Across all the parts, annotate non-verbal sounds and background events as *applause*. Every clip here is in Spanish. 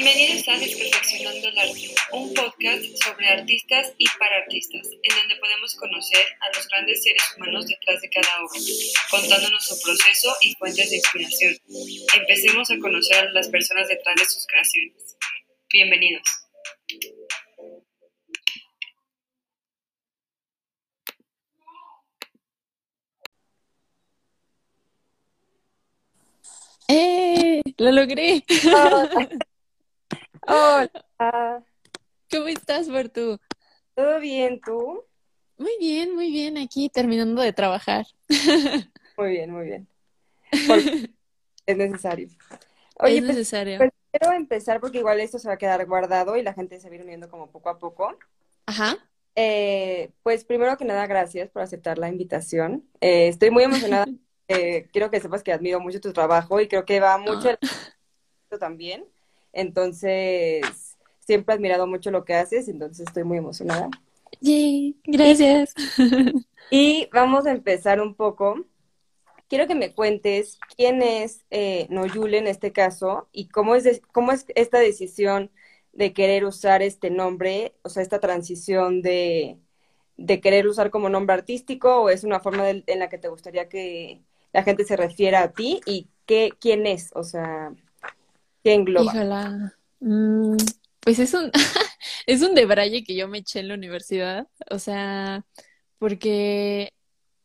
Bienvenidos a Desperfeccionando el Arte, un podcast sobre artistas y para artistas, en donde podemos conocer a los grandes seres humanos detrás de cada obra, contándonos su proceso y fuentes de inspiración. Empecemos a conocer a las personas detrás de sus creaciones. Bienvenidos. ¡Eh! ¡Lo logré! Hola. ¿Cómo estás, Bertu? ¿Todo bien tú? Muy bien, muy bien. Aquí terminando de trabajar. Muy bien, muy bien. Porque *laughs* es necesario. Oye, es pues, necesario. pues, quiero empezar porque igual esto se va a quedar guardado y la gente se va a ir uniendo como poco a poco. Ajá. Eh, pues primero que nada, gracias por aceptar la invitación. Eh, estoy muy emocionada. *laughs* Eh, quiero que sepas que admiro mucho tu trabajo y creo que va mucho Ah, el también. Entonces, siempre he admirado mucho lo que haces, entonces estoy muy emocionada. yay, gracias. *laughs* Y vamos a empezar un poco. Quiero que me cuentes quién es eh, Noyule en este caso y cómo es, de- cómo es esta decisión de querer usar este nombre, o sea, esta transición de, de querer usar como nombre artístico o es una forma de- en la que te gustaría que la gente se refiera a ti y qué, quién es, o sea, qué engloba. Mm, pues es un, *laughs* es un debraye que yo me eché en la universidad. O sea, porque,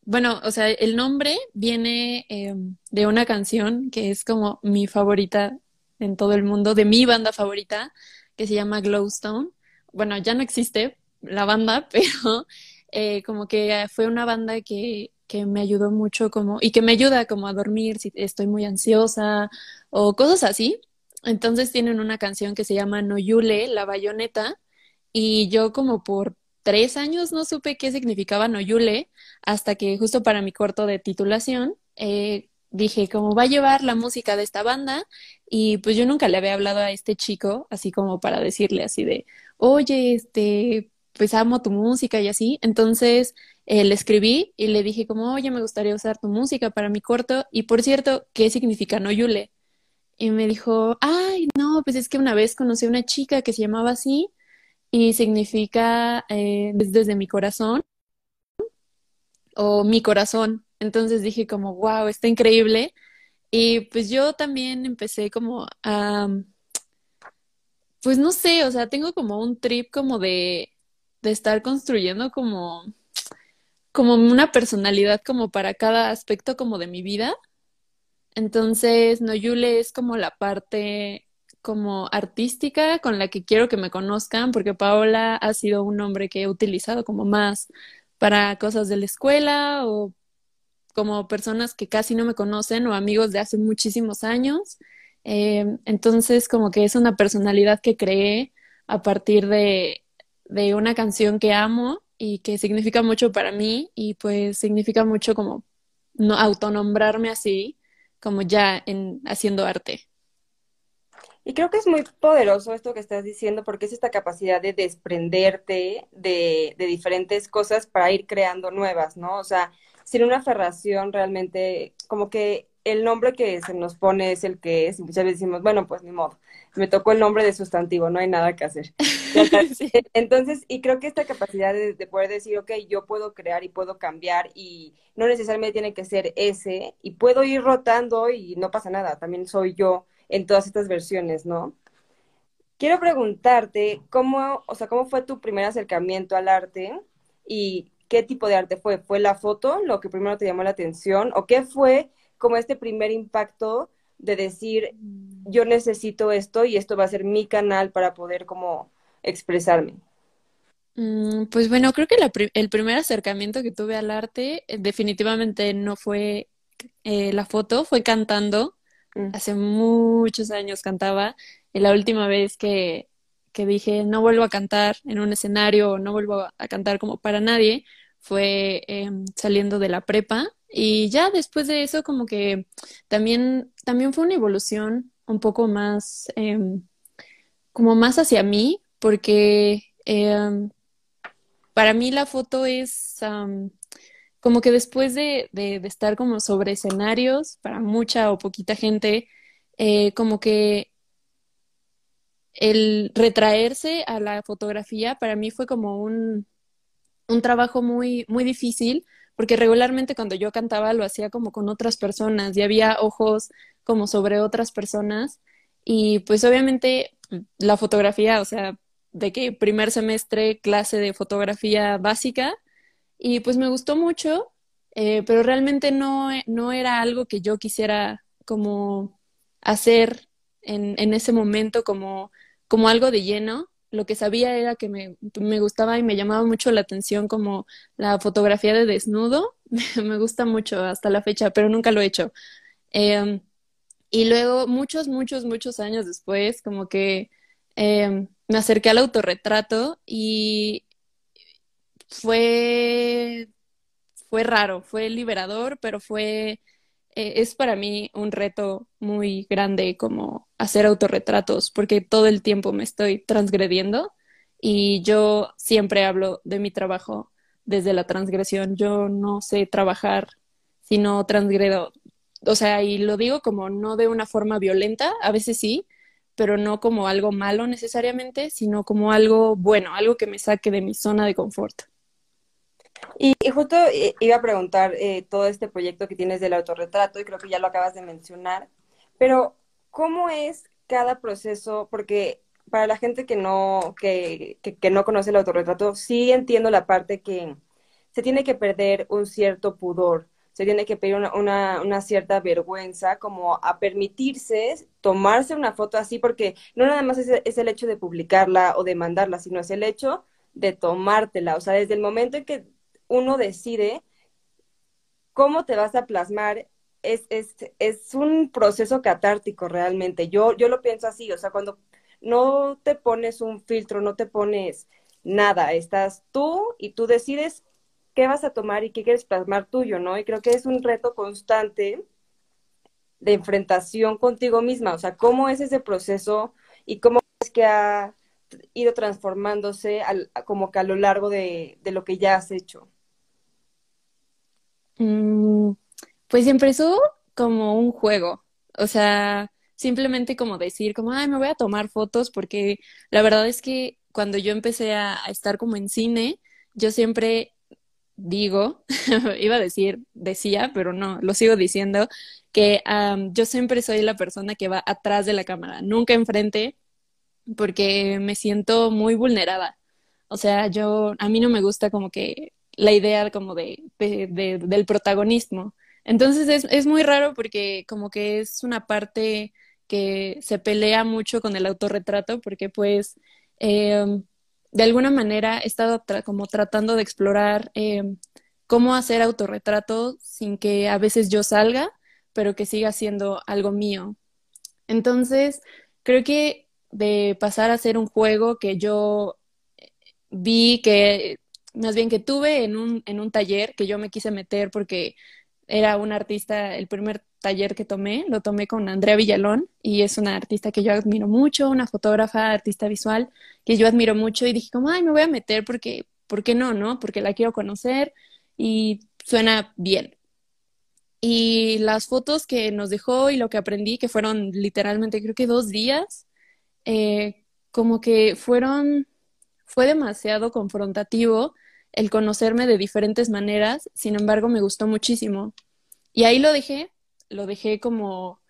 bueno, o sea, el nombre viene em, de una canción que es como mi favorita en todo el mundo, de mi banda favorita, que se llama Glowstone. Bueno, ya no existe la banda, *laughs* pero eh, como que fue una banda que, que me ayudó mucho como, y que me ayuda como a dormir si estoy muy ansiosa o cosas así. Entonces tienen una canción que se llama Noyule, la bayoneta, y yo como por tres años no supe qué significaba Noyule, hasta que justo para mi corto de titulación eh, dije como va a llevar la música de esta banda, y pues yo nunca le había hablado a este chico, así como para decirle así de, oye, este, pues amo tu música y así. Entonces eh, le escribí y le dije como, oye, me gustaría usar tu música para mi corto, y por cierto, ¿qué significa Noyule? Y me dijo, ay, no, pues es que una vez conocí a una chica que se llamaba así y significa eh, des- desde mi corazón o mi corazón. Entonces dije como, wow, está increíble. Y pues yo también empecé como a, pues no sé, o sea, tengo como un trip como de, de estar construyendo como, como una personalidad como para cada aspecto como de mi vida. Entonces, Noyule es como la parte como artística con la que quiero que me conozcan, porque Paola ha sido un nombre que he utilizado como más para cosas de la escuela o como personas que casi no me conocen o amigos de hace muchísimos años. Eh, entonces, como que es una personalidad que creé a partir de, de una canción que amo y que significa mucho para mí y pues significa mucho como no autonombrarme así como ya en haciendo arte. Y creo que es muy poderoso esto que estás diciendo porque es esta capacidad de desprenderte de, de diferentes cosas para ir creando nuevas, ¿no? O sea, sin una aferración realmente, como que el nombre que se nos pone es el que es, y muchas veces decimos, bueno, pues ni modo, me tocó el nombre de sustantivo, no hay nada que hacer. *laughs* Sí. Entonces, y creo que esta capacidad de, de poder decir, ok, yo puedo crear y puedo cambiar y no necesariamente tiene que ser ese, y puedo ir rotando y no pasa nada, también soy yo en todas estas versiones, ¿no? Quiero preguntarte cómo, o sea, cómo fue tu primer acercamiento al arte y qué tipo de arte fue. ¿Fue la foto lo que primero te llamó la atención? ¿O qué fue como este primer impacto de decir, yo necesito esto y esto va a ser mi canal para poder como expresarme? Mm, pues bueno, creo que la el primer acercamiento que tuve al arte eh, definitivamente no fue eh, la foto, fue cantando. Mm. Hace muchos años cantaba y la última vez que, que dije no vuelvo a cantar en un escenario no vuelvo a, a cantar como para nadie fue em, saliendo de la prepa y ya después de eso como que también, también fue una evolución un poco más em, como más hacia mí porque em, para mí la foto es como que después de, de, de estar como sobre escenarios para mucha o poquita gente, eh, como que el retraerse a la fotografía para mí fue como un, un trabajo muy, muy difícil, porque regularmente cuando yo cantaba lo hacía como con otras personas y había ojos como sobre otras personas. Y pues obviamente la fotografía, o sea, de que primer semestre clase de fotografía básica y pues me gustó mucho, eh, pero realmente no, no era algo que yo quisiera como hacer en, en ese momento como, como algo de lleno. Lo que sabía era que me, me gustaba y me llamaba mucho la atención como la fotografía de desnudo. *laughs* me gusta mucho hasta la fecha, pero nunca lo he hecho. Em, y luego, muchos, muchos, muchos años después, como que em, me acerqué al autorretrato y fue, fue raro, fue liberador, pero fue, eh, es para mí un reto muy grande como hacer autorretratos, porque todo el tiempo me estoy transgrediendo y yo siempre hablo de mi trabajo desde la transgresión. Yo no sé trabajar si no transgredo. O sea, y lo digo como no de una forma violenta, a veces sí, pero no como algo malo necesariamente, sino como algo bueno, algo que me saque de mi zona de confort. Y, justo eh, iba a preguntar eh, todo este proyecto que tienes del autorretrato, y creo que ya lo acabas de mencionar, pero ¿cómo es cada proceso? Porque para la gente que no, que, que, no conoce el autorretrato, sí entiendo la parte que se tiene que perder un cierto pudor, se tiene que pedir una, una, una, cierta vergüenza como a permitirse tomarse una foto así, porque no nada más es, es, el hecho de publicarla o de mandarla, sino es el hecho de tomártela. O sea, desde el momento en que uno decide cómo te vas a plasmar, es, es, es un proceso catártico realmente. Yo, yo lo pienso así, o sea, cuando no te pones un filtro, no te pones nada, estás tú y tú decides qué vas a tomar y qué quieres plasmar tuyo, ¿no? Y creo que es un reto constante de enfrentación contigo misma, o sea, cómo es ese proceso y cómo es que ha ido transformándose al, como que a lo largo de, de lo que ya has hecho. Mm, pues empezó como un juego, o sea, simplemente como decir, como, ay, me voy a tomar fotos, porque la verdad es que cuando yo empecé a, estar como en cine, yo siempre digo, *laughs* iba a decir, decía, pero no, lo sigo diciendo, que yo siempre soy la persona que va atrás de la cámara, nunca enfrente, porque me siento muy vulnerada. O sea, yo, a mí no me gusta como que la idea como de, de, del protagonismo. Entonces es, es muy raro porque como que es una parte que se pelea mucho con el autorretrato porque pues em, de alguna manera he estado como tratando de explorar em, cómo hacer autorretrato sin que a veces yo salga, pero que siga siendo algo mío. Entonces, creo que de pasar a ser un juego que yo vi que, más bien que tuve en un, en un taller que yo me quise meter porque era un artista, el primer taller que tomé, lo tomé con Andrea Villalón y es una artista que yo admiro mucho, una fotógrafa, artista visual que yo admiro mucho y dije como, ay, me voy a meter porque, ¿por qué no, no? Porque la quiero conocer y suena bien. Y las fotos que nos dejó y lo que aprendí, que fueron literalmente creo que dos días, eh, como que fueron, fue demasiado confrontativo el conocerme de diferentes maneras, sin embargo me gustó muchísimo. Y ahí lo dejé, lo dejé como,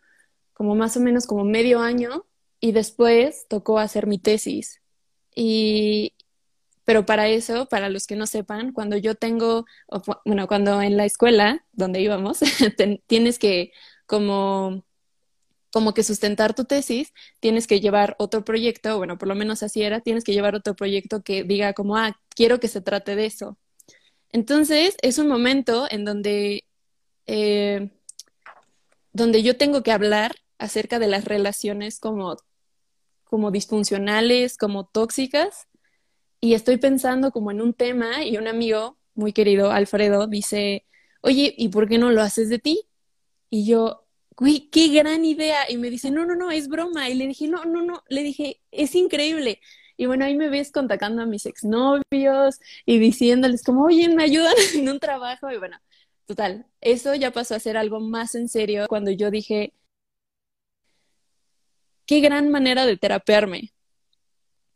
como más o menos como medio año y después tocó hacer mi tesis. Y, pero para eso, para los que no sepan, cuando yo tengo, bueno, cuando en la escuela donde íbamos, *laughs* tienes que como como que sustentar tu tesis, tienes que llevar otro proyecto, bueno, por lo menos así era, tienes que llevar otro proyecto que diga como, ah, quiero que se trate de eso. Entonces, es un momento en donde, eh, donde yo tengo que hablar acerca de las relaciones como, como disfuncionales, como tóxicas, y estoy pensando como en un tema y un amigo muy querido, Alfredo, dice, oye, ¿y por qué no lo haces de ti? Y yo, güey, qué gran idea. Y me dice, no, no, no, es broma. Y le dije, no, no, no, le dije, es increíble. Y bueno, ahí me ves contactando a mis exnovios y diciéndoles como, oye, me ayudan *laughs* en un trabajo. Y bueno, total, eso ya pasó a ser algo más en serio cuando yo dije, qué gran manera de terapearme.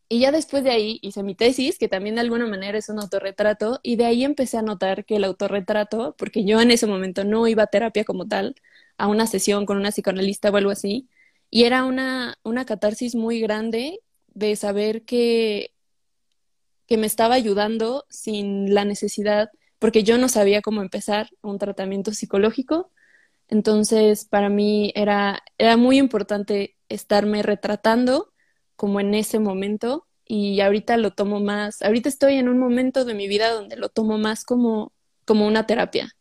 Y ya después de ahí hice mi tesis, que también de alguna manera es un autorretrato, y de ahí empecé a notar que el autorretrato, porque yo en ese momento no iba a terapia como tal, a una sesión con una psicoanalista o algo así, y era una, una catarsis muy grande de saber que, que me estaba ayudando sin la necesidad, porque yo no sabía cómo empezar un tratamiento psicológico. Entonces, para mí era, era muy importante estarme retratando como en ese momento y ahorita lo tomo más, ahorita estoy en un momento de mi vida donde lo tomo más como, como una terapia.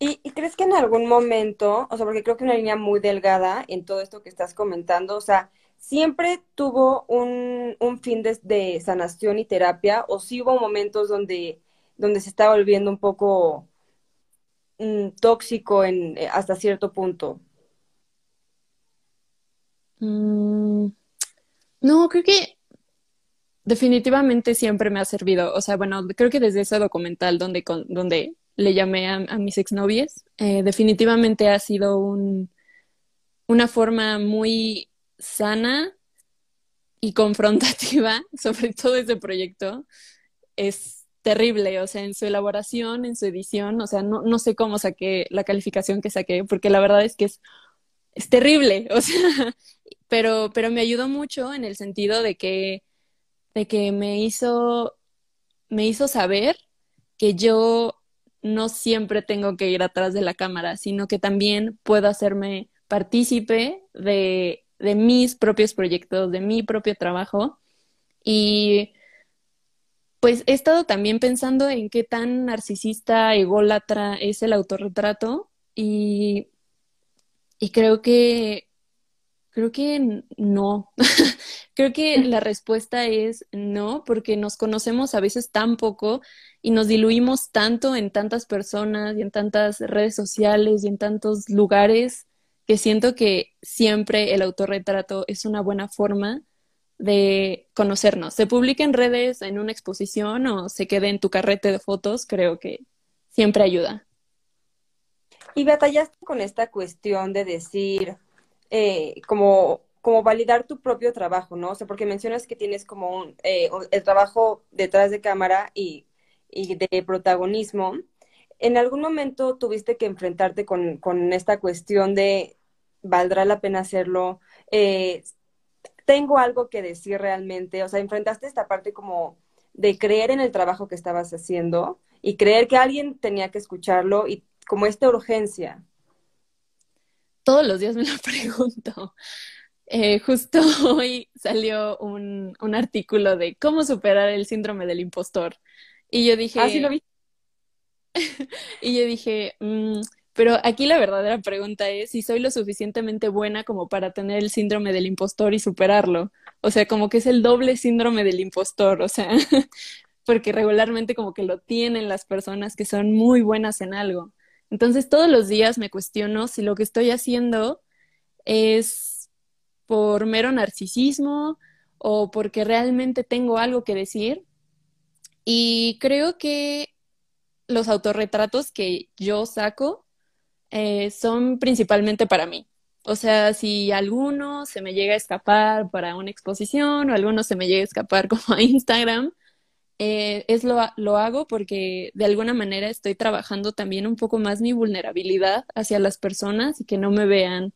¿Y, crees que en algún momento, o sea, porque creo que una línea muy delgada en todo esto que estás comentando, o sea, siempre tuvo un, un fin de, sanación y terapia, o sí hubo momentos donde, donde se estaba volviendo un poco mm, tóxico en, eh, hasta cierto punto? Mm, no, creo que definitivamente siempre me ha servido. O sea, bueno, creo que desde ese documental donde, donde le llamé a, mis exnovias, eh, definitivamente ha sido un, una forma muy sana y confrontativa, *laughs* sobre todo ese proyecto. Es terrible, o sea, en su elaboración, en su edición, o sea, no, no sé cómo saqué la calificación que saqué, porque la verdad es que es, es terrible, *laughs* o sea, pero, pero me ayudó mucho en el sentido de que, de que me hizo, me hizo saber que yo no siempre tengo que ir atrás de la cámara, sino que también puedo hacerme partícipe de, de mis propios proyectos, de mi propio trabajo. Y pues he estado también pensando en qué tan narcisista, ególatra es el autorretrato y, y creo que Creo que no. *laughs* Creo que *laughs* la respuesta es no, porque nos conocemos a veces tan poco y nos diluimos tanto en tantas personas y en tantas redes sociales y en tantos lugares que siento que siempre el autorretrato es una buena forma de conocernos. Se publica en redes, en una exposición o se quede en tu carrete de fotos, creo que siempre ayuda. Y batallaste con esta cuestión de decir, eh, como, como validar tu propio trabajo, ¿no? O sea, porque mencionas que tienes como un, eh, el trabajo detrás de cámara y, y, de protagonismo. ¿En algún momento tuviste que enfrentarte con, con esta cuestión de valdrá la pena hacerlo? Eh, ¿Tengo algo que decir realmente? O sea, enfrentaste esta parte como de creer en el trabajo que estabas haciendo y creer que alguien tenía que escucharlo y como esta urgencia todos los días me lo *laughs* pregunto. Eh, justo *laughs* hoy salió un, un, artículo de cómo superar el síndrome del impostor. Y yo dije... Ah, sí lo vi. *laughs* y yo dije, mm, pero aquí la verdadera pregunta es si soy lo suficientemente buena como para tener el síndrome del impostor y superarlo. O sea, como que es el doble síndrome del impostor, o sea, *laughs* porque regularmente como que lo tienen las personas que son muy buenas en algo. Entonces todos los días me cuestiono si lo que estoy haciendo es por mero narcisismo o porque realmente tengo algo que decir. Y creo que los autorretratos que yo saco eh, son principalmente para mí. O sea, si alguno se me llega a escapar para una exposición o alguno se me llega a escapar *laughs* como a Instagram, eh, es lo, lo hago porque de alguna manera estoy trabajando también un poco más mi vulnerabilidad hacia las personas y que no me vean,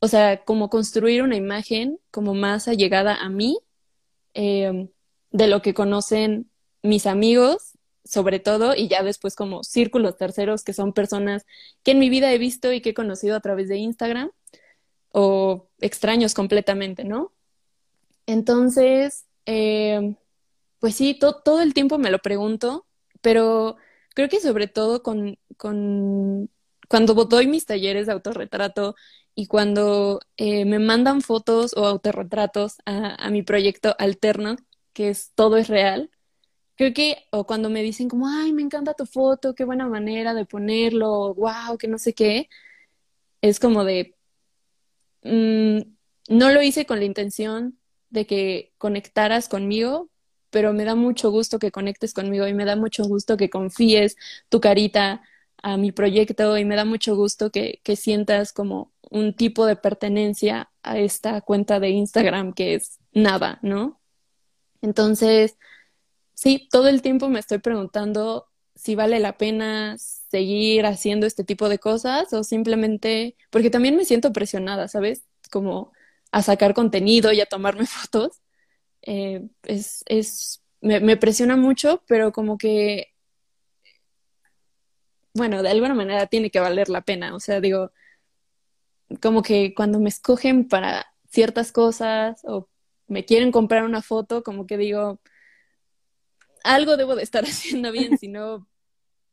o sea, como construir una imagen como más allegada a mí em, de lo que conocen mis amigos, sobre todo, y ya después como círculos terceros, que son personas que en mi vida he visto y que he conocido a través de Instagram, o extraños completamente, ¿no? Entonces, eh, pues sí, todo el tiempo me lo pregunto, pero creo que sobre todo con, con cuando doy mis talleres de autorretrato y cuando eh, me mandan fotos o autorretratos a, a, mi proyecto alterno, que es Todo es Real, creo que, o cuando me dicen como, ay, me encanta tu foto, qué buena manera de ponerlo, wow, que no sé qué, es como de, mm, no lo hice con la intención de que conectaras conmigo, pero me da mucho gusto que conectes conmigo y me da mucho gusto que confíes tu carita a mi proyecto y me da mucho gusto que, que sientas como un tipo de pertenencia a esta cuenta de Instagram que es nada, ¿no? Entonces, sí, todo el tiempo me estoy preguntando si vale la pena seguir haciendo este tipo de cosas o simplemente, porque también me siento presionada, ¿sabes? Como a sacar contenido y a tomarme *laughs* fotos. Eh, es, es, me, me presiona mucho, pero como que, bueno, de alguna manera tiene que valer la pena. O sea, digo, como que cuando me escogen para ciertas cosas o me quieren comprar una foto, como que digo, algo debo de estar *laughs* haciendo bien, si no,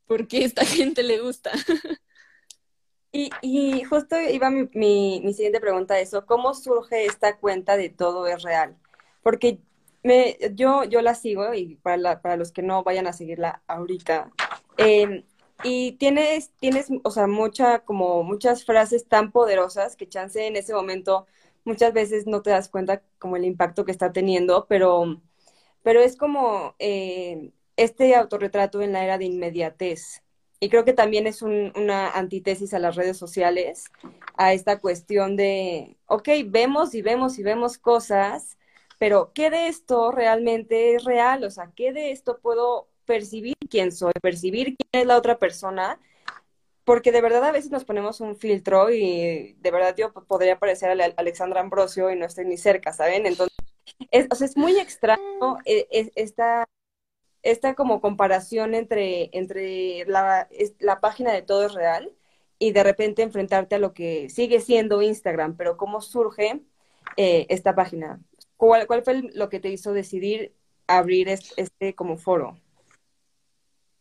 ¿por qué esta gente le gusta? Y, y justo iba mi, mi, siguiente pregunta eso, ¿cómo surge esta cuenta de todo es real? Porque me, yo, yo la sigo y para, la, para los que no vayan a seguirla ahorita, eh, y tienes, tienes, o sea, mucha, como muchas frases tan poderosas que chance en ese momento muchas veces no te das cuenta como el impacto que está teniendo, pero, pero es como eh, este autorretrato en la era de inmediatez. Y creo que también es un, una antítesis a las redes sociales, a esta cuestión de, ok, vemos y vemos y vemos cosas, pero ¿qué de esto realmente es real? O sea, ¿qué de esto puedo percibir quién soy, percibir quién es la otra persona? Porque de verdad a veces nos ponemos un filtro y de verdad yo podría parecer a Alexandra Ambrosio y no estoy ni cerca, ¿saben? Entonces, es, o sea, es muy extraño eh, esta esta como comparación entre, entre la, la página de Todo es Real y de repente enfrentarte a lo que sigue siendo Instagram, pero cómo surge eh, esta página. ¿Cuál, ¿Cuál, fue lo que te hizo decidir abrir este, este como foro?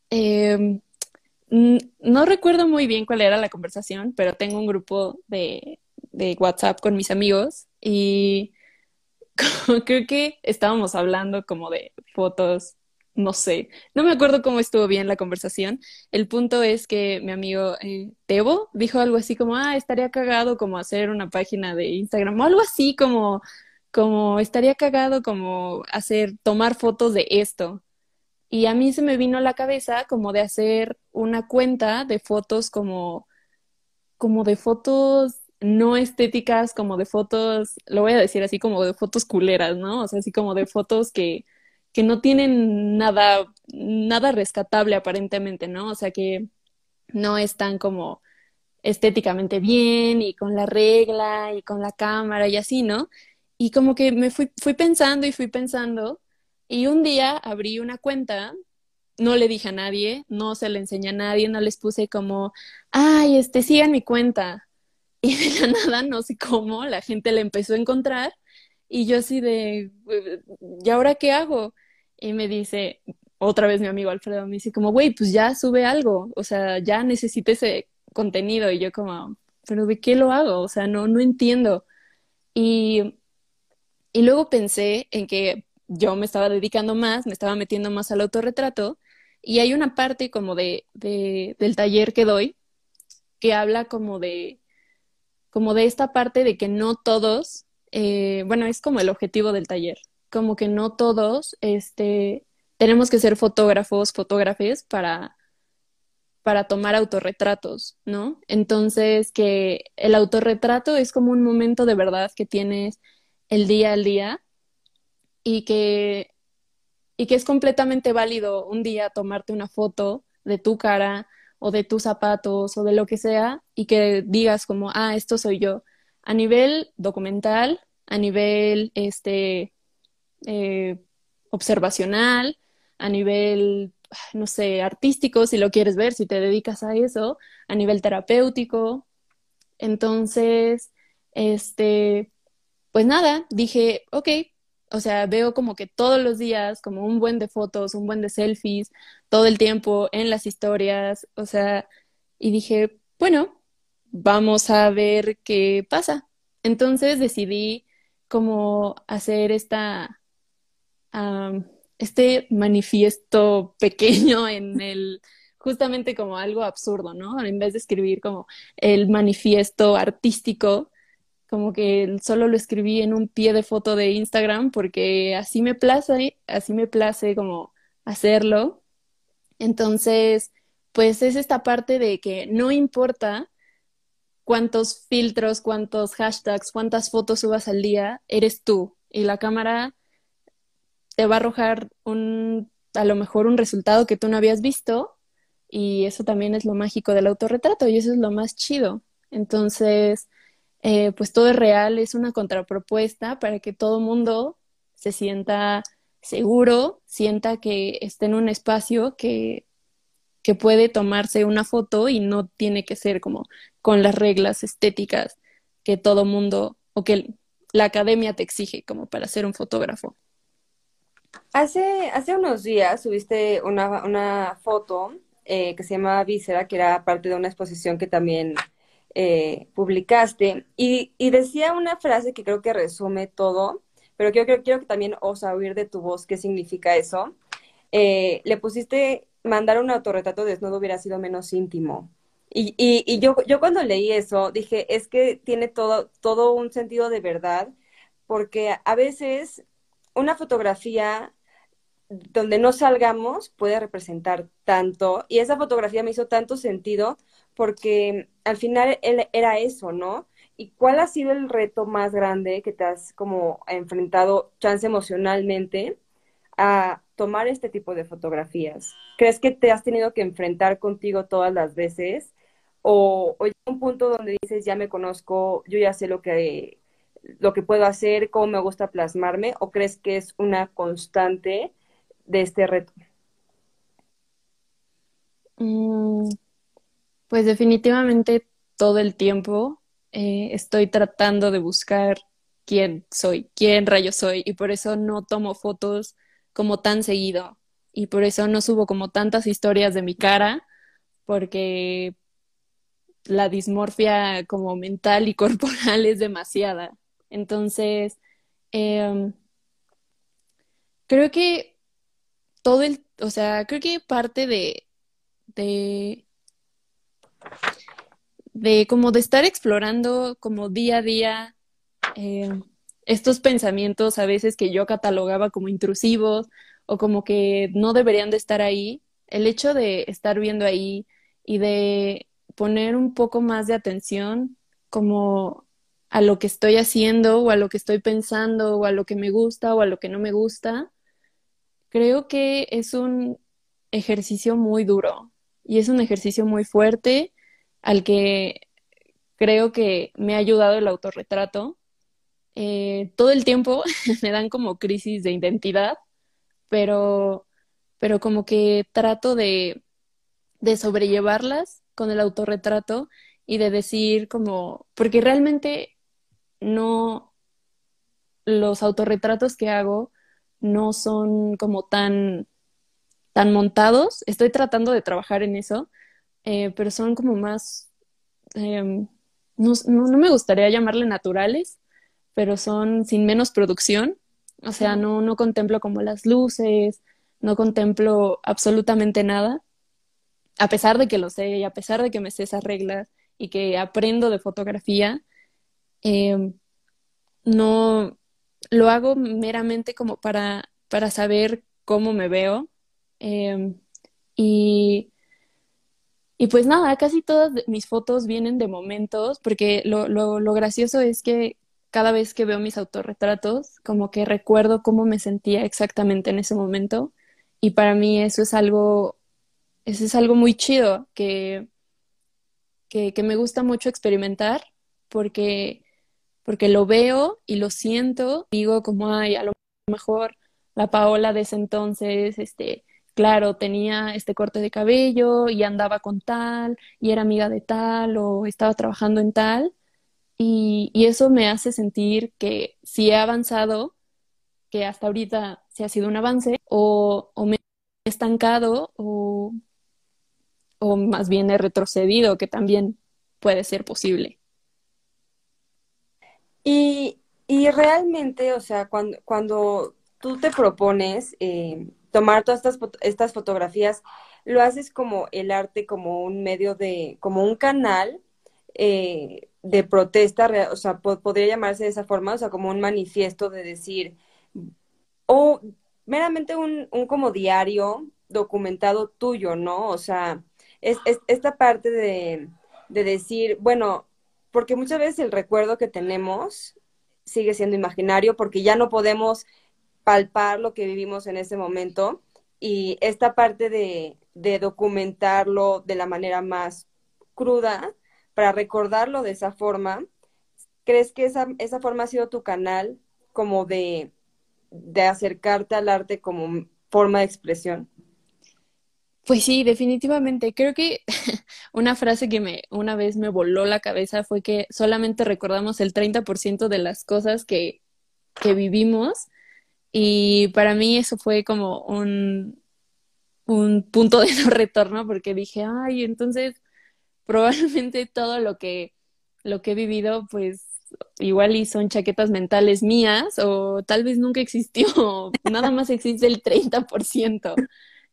Eh, no recuerdo muy bien cuál era la conversación, pero tengo un grupo de, de WhatsApp con mis amigos y *laughs* creo que estábamos hablando como de fotos no sé, no me acuerdo cómo estuvo bien la conversación. El punto es que mi amigo eh, Tebo dijo algo así como, ah, estaría cagado como hacer una página de Instagram o algo así como, como estaría cagado como hacer, tomar fotos de esto. Y a mí se me vino a la cabeza como de hacer una cuenta de fotos como, como de fotos no estéticas, como de fotos, lo voy a decir así como de fotos culeras, ¿no? O sea, así como de fotos que que no tienen nada, nada rescatable aparentemente, ¿no? O sea, que no están como estéticamente bien y con la regla y con la cámara y así, ¿no? Y como que me fui, fui pensando y fui pensando y un día abrí una cuenta, no le dije a nadie, no se le enseñé a nadie, no les puse como, ay, este, sigan mi cuenta. Y de la *laughs* nada, no sé cómo, la gente la empezó a encontrar y yo así de, ¿y ahora qué hago? y me dice, otra vez mi amigo Alfredo me dice como, güey, pues ya sube algo, o sea, ya necesito ese contenido y yo como, pero ¿de qué lo hago? O sea, no, no entiendo. Y, y luego pensé en que yo me estaba dedicando más, me estaba metiendo más al autorretrato y hay una parte como de, de del taller que doy que habla como de, como de esta parte de que no todos, eh, bueno, es como el objetivo del taller, como que no todos este, tenemos que ser fotógrafos, fotógrafes para, para tomar autorretratos, ¿no? Entonces, que el autorretrato es como un momento de verdad que tienes el día al día y que, y que es completamente válido un día tomarte una foto de tu cara o de tus zapatos o de lo que sea y que digas como, ah, esto soy yo. A nivel documental, a nivel este, eh, observacional, a nivel, no sé, artístico, si lo quieres ver, si te dedicas a eso, a nivel terapéutico. Entonces, este, pues nada, dije, ok, o sea, veo como que todos los días, como un buen de fotos, un buen de selfies, todo el tiempo en las historias, o sea, y dije, bueno, vamos a ver qué pasa. Entonces decidí como hacer esta, este manifiesto pequeño en el, justamente como algo absurdo, ¿no? En vez de escribir como el manifiesto artístico, como que solo lo escribí en un pie de foto de Instagram porque así me place, así me place como hacerlo. Entonces, pues es esta parte de que no importa cuántos filtros, cuántos hashtags, cuántas fotos subas al día, eres tú. Y la cámara te va a arrojar un, a lo mejor un resultado que tú no habías visto. Y eso también es lo mágico del autorretrato y eso es lo más chido. Entonces, eh, pues todo es real, es una contrapropuesta para que todo mundo se sienta seguro, sienta que está en un espacio que, que puede tomarse una foto y no tiene que ser como con las reglas estéticas que todo mundo o que la academia te exige como para ser un fotógrafo. Hace, hace unos días subiste una, una foto eh, que se llamaba Víscera, que era parte de una exposición que también eh, publicaste y, decía una frase que creo que resume todo, pero quiero, quiero, que también osa oír de tu voz qué significa eso. Eh, le pusiste mandar un autorretrato desnudo hubiera sido menos íntimo. Y, y, y, yo, yo cuando leí eso dije, es que tiene todo, todo un sentido de verdad, porque a veces una fotografía donde no salgamos puede representar tanto, y esa fotografía me hizo tanto sentido porque al final él era eso, ¿no? ¿Y cuál ha sido el reto más grande que te has como enfrentado, chance emocionalmente, a tomar este tipo de fotografías? ¿Crees que te has tenido que enfrentar contigo todas las veces? ¿O, o un punto donde dices, ya me conozco, yo ya sé lo que, lo que puedo hacer, cómo me gusta plasmarme? ¿O crees que es una constante de este reto? Mm, pues definitivamente todo el tiempo eh, estoy tratando de buscar quién soy, quién rayo soy, y por eso no tomo fotos como tan seguido, y por eso no subo como tantas historias de mi cara, porque la dismorfia como mental y *laughs* corporal es demasiada. Entonces, em, creo que todo el, o sea, creo que parte de, de de como de estar explorando como día a día eh, estos pensamientos a veces que yo catalogaba como intrusivos o como que no deberían de estar ahí, el hecho de estar viendo ahí y de poner un poco más de atención como a lo que estoy haciendo o a lo que estoy pensando o a lo que me gusta o a lo que no me gusta, creo que es un ejercicio muy duro y es un ejercicio muy fuerte al que creo que me ha ayudado el autorretrato. Eh, todo el tiempo *laughs* me dan como crisis de identidad, pero, pero como que trato de, de sobrellevarlas con el autorretrato y de decir como, porque realmente no, los autorretratos que hago no son como tan, tan montados. Estoy tratando de trabajar en eso, eh, pero son como más, em, no, no, me gustaría llamarle naturales, pero son sin menos producción. O sea, no, no contemplo como las luces, no contemplo absolutamente nada, a pesar de que lo sé y a pesar de que me sé esas reglas y que aprendo de fotografía, em, no lo hago meramente como para, para saber cómo me veo. Em, y y pues nada, casi todas mis fotos vienen de momentos, porque lo, lo, lo gracioso es que cada vez que veo mis autorretratos, como que recuerdo cómo me sentía exactamente en ese momento. Y para mí eso es algo, eso es algo muy chido, que, que, que me gusta mucho experimentar, porque, porque lo veo y lo siento, digo como, ay, a lo mejor la Paola de ese entonces, este, claro, tenía este corte de cabello y andaba con tal y era amiga de tal o estaba trabajando en tal. Y, eso me hace sentir que si he avanzado, que hasta ahorita se ha sido un avance, o, me he estancado o, más bien he retrocedido, que también puede ser posible. Y, y realmente, o sea, cuando, cuando tú te propones eh, tomar todas estas, estas fotografías, lo haces como el arte, como un medio de, como un canal eh, de protesta, o sea, podría llamarse de esa forma, o sea, como un manifiesto de decir, o meramente un, un como diario documentado tuyo, ¿no? O sea, es, esta parte de, de decir, bueno, porque muchas veces el recuerdo que tenemos sigue siendo imaginario porque ya no podemos palpar lo que vivimos en ese momento y esta parte de, documentarlo de la manera más cruda para recordarlo de esa forma, ¿crees que esa, esa forma ha sido tu canal como de, de acercarte al arte como forma de expresión? Pues sí, definitivamente. Creo que *laughs* una frase que me una vez me voló la cabeza fue que solamente recordamos el 30% de las cosas que, que vivimos y para mí eso fue como un, un punto de no retorno porque dije, ay, entonces probablemente todo lo que, lo que he vivido, pues igual y son chaquetas mentales mías o tal vez nunca existió, nada más existe el 30%.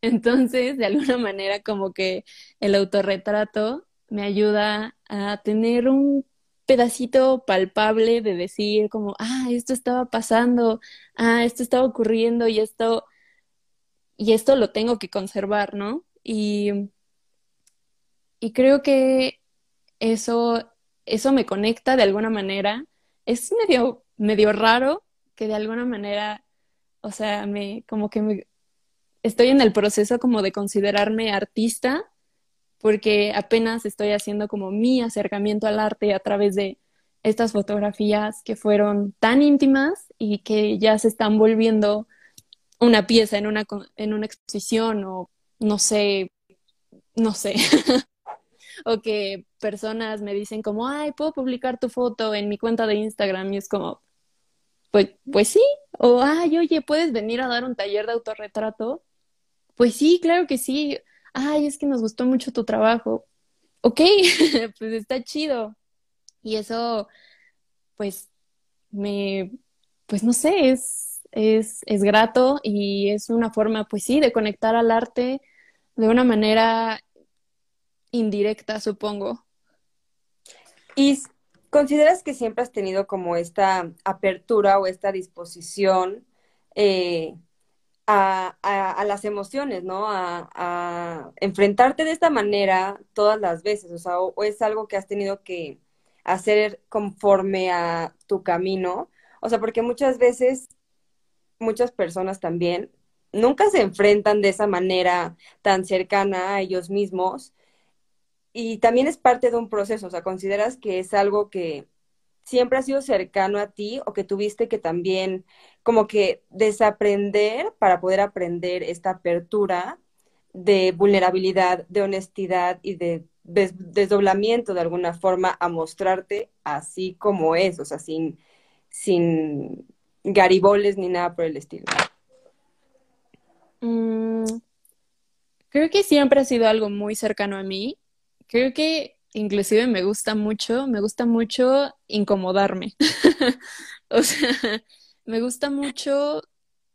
Entonces, de alguna manera, como que el autorretrato me ayuda a tener un pedacito palpable de decir como, ah, esto estaba pasando, ah, esto estaba ocurriendo y esto, y esto lo tengo que conservar, ¿no? Y, y creo que eso, eso me conecta de alguna manera. Es medio, medio raro que de alguna manera, o sea, me, como que me, estoy en el proceso como de considerarme artista, porque apenas estoy haciendo como mi acercamiento al arte a través de estas fotografías que fueron tan íntimas y que ya se están volviendo una pieza en una, en una exposición o no sé, no sé. *laughs* o que personas me dicen como, ay, puedo publicar tu foto en mi cuenta de Instagram y es como, pues, pues sí, o ay, oye, puedes venir a dar un taller de autorretrato pues sí, claro que sí. Ay, es que nos gustó mucho tu trabajo. Ok, *laughs* pues está chido. Y eso, pues, me, pues no sé, es, es, es grato y es una forma, pues sí, de conectar al arte de una manera indirecta, supongo. ¿Y consideras que siempre has tenido como esta apertura o esta disposición eh, a, las emociones, ¿no? A, enfrentarte de esta manera todas las veces, o sea, o, es algo que has tenido que hacer conforme a tu camino, o sea, porque muchas veces, muchas personas también nunca se enfrentan de esa manera tan cercana a ellos mismos y también es parte de un proceso, o sea, consideras que es algo que siempre ha sido cercano a ti o que tuviste que también como que desaprender para poder aprender esta apertura de vulnerabilidad, de honestidad y de desdoblamiento de alguna forma a mostrarte así como es, o sea, sin, sin gariboles ni nada por el estilo. Mm, creo que siempre ha sido algo muy cercano a mí. Creo que inclusive me gusta mucho, me gusta mucho incomodarme. *laughs* o sea, *laughs* me gusta mucho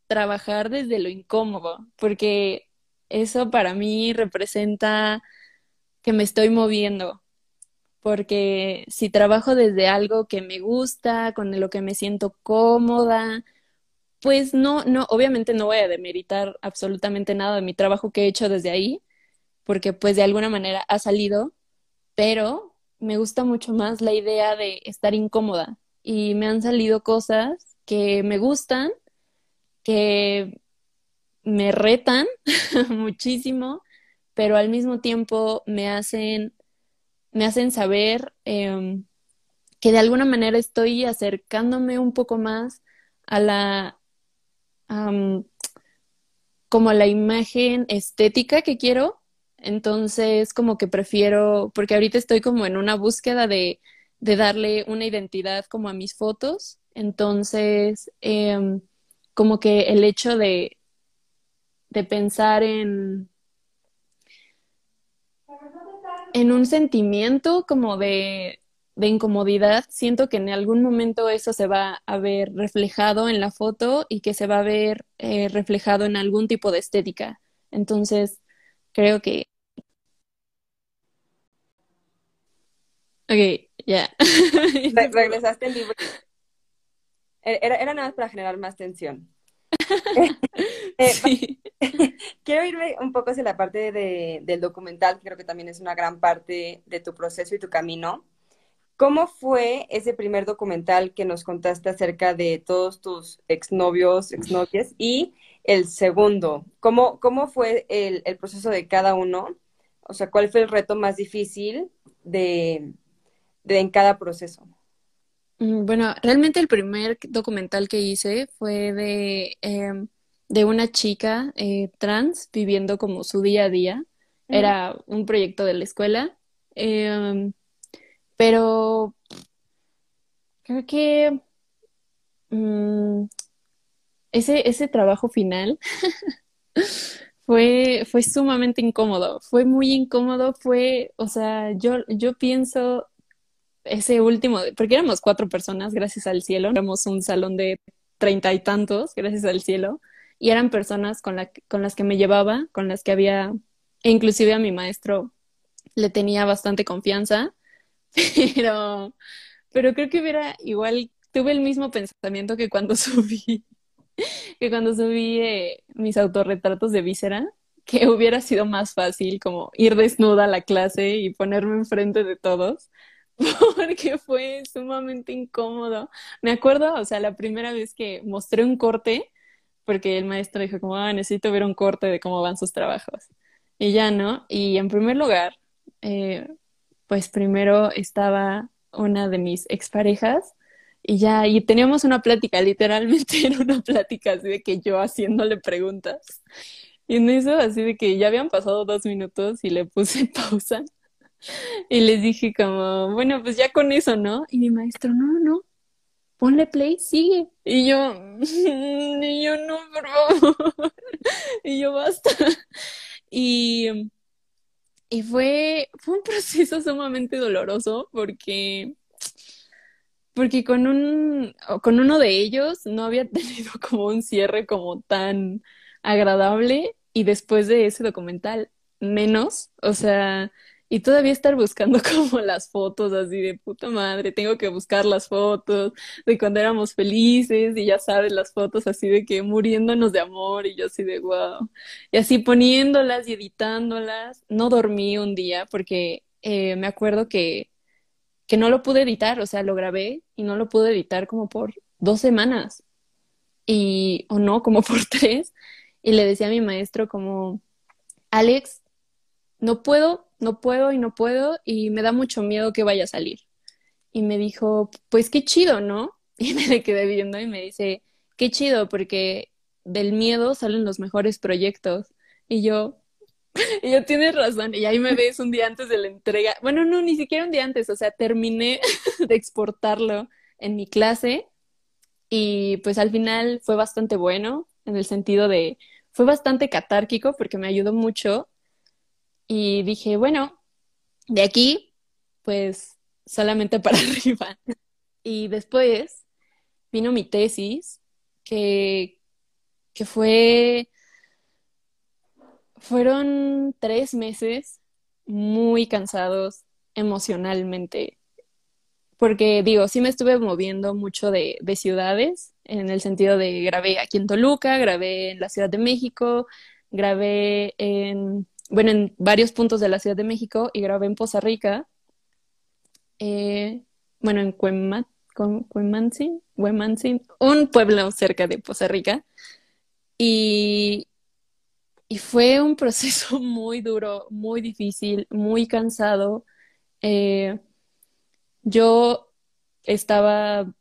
trabajar desde lo incómodo, porque eso para mí representa que me estoy moviendo, porque si trabajo desde algo que me gusta, con lo que me siento cómoda, pues no, no, obviamente no voy a demeritar absolutamente nada de mi trabajo que he hecho desde ahí, porque pues de alguna manera ha salido, pero me gusta mucho más la idea de estar incómoda. Y me han salido cosas que me gustan, que me retan *laughs* muchísimo, pero al mismo tiempo me hacen, me hacen saber em, que de alguna manera estoy acercándome un poco más a la como a la imagen estética que quiero entonces, como que prefiero, porque ahorita estoy como en una búsqueda de, de darle una identidad como a mis fotos. Entonces, em, como que el hecho de, de pensar en, en un sentimiento como de, de incomodidad, siento que en algún momento eso se va a ver reflejado en la foto y que se va a ver eh, reflejado en algún tipo de estética. Entonces, creo que Ok, ya. *laughs* regresaste en vivo. E-, era, era nada más para generar más tensión. *laughs* Eh, sí. *laughs* Quiero irme un poco hacia la parte de, del documental, que creo que también es una gran parte de tu proceso y tu camino. ¿Cómo fue ese primer documental que nos contaste acerca de todos tus exnovios, exnovias? Y el segundo, ¿cómo, cómo fue el, el proceso de cada uno? O sea, ¿cuál fue el reto más difícil de, de en cada proceso? Mm, Bueno, realmente el primer documental que hice fue de, em, de una chica eh, trans viviendo como su día a día. Era un proyecto de la escuela, em, pero creo que mm, ese, ese trabajo final *laughs* fue, fue sumamente incómodo. Fue muy incómodo, fue, o sea, yo, yo pienso ese último, porque éramos cuatro personas, gracias al cielo, éramos un salón de treinta y tantos, gracias al cielo, y eran personas con la, con las que me llevaba, con las que había, e inclusive a mi maestro le tenía bastante confianza, *laughs* pero, pero creo que hubiera igual, tuve el mismo pensamiento que cuando *laughs* subí, que cuando subí eh, mis autorretratos de víscera, que hubiera sido más fácil como ir desnuda a la clase y ponerme enfrente de todos *laughs* porque fue sumamente incómodo. Me acuerdo, o sea, la primera vez que mostré un corte, porque el maestro dijo como, ah, necesito ver un corte de cómo van sus trabajos. Y ya, ¿no? Y en primer lugar, eh, pues primero estaba una de mis exparejas y ya, y teníamos una plática, literalmente *laughs* era una plática así de que yo haciéndole preguntas. Y en eso, así de que ya habían pasado dos minutos y le puse *laughs* pausa. *laughs* Y les dije como, bueno, pues ya con eso, ¿no? Y mi maestro, no, no, ponle play, sigue. Y yo, *laughs* y yo no, por favor. *laughs* Y yo, basta. Y, y fue, fue un proceso sumamente doloroso porque, porque con un, con uno de ellos no había tenido como un cierre como tan agradable y después de ese documental menos, o sea... Y todavía estar buscando *laughs* como las fotos así de puta madre, tengo que buscar las fotos de cuando éramos felices y ya sabes, las fotos así de que muriéndonos de amor y yo así de wow. Y así poniéndolas y editándolas. No dormí un día porque eh, me acuerdo que, que no lo pude editar, o sea, lo grabé y no lo pude editar como por dos semanas y, o no, como *laughs* por tres. Y le decía a mi maestro como, Alex, no puedo, no puedo y no puedo y me da mucho miedo que vaya a salir. Y me dijo, pues qué chido, ¿no? *laughs* Y me le quedé viendo y me dice, qué chido, porque del miedo salen los mejores proyectos. Y yo, *laughs* y yo tienes razón. Y ahí me *laughs* ves un día antes de la entrega. Bueno, no, ni siquiera un día antes, o sea, terminé de exportarlo en mi clase y pues al final fue bastante bueno en el sentido de, fue bastante catárquico porque me ayudó mucho y dije, bueno, de aquí, pues solamente *laughs* para arriba. Y después vino mi tesis, que, que fue, fueron tres meses muy cansados emocionalmente, porque digo, sí me estuve moviendo mucho de, de ciudades, en el sentido de grabé aquí en Toluca, grabé en la Ciudad de México, grabé en bueno, en varios puntos de la Ciudad de México y grabé en Poza Rica, eh, bueno, en Cuema, Cu- Cuemansi, Huemansi, un pueblo cerca de Poza Rica. Y, y fue un proceso *laughs* muy duro, muy difícil, muy cansado. Eh, yo estaba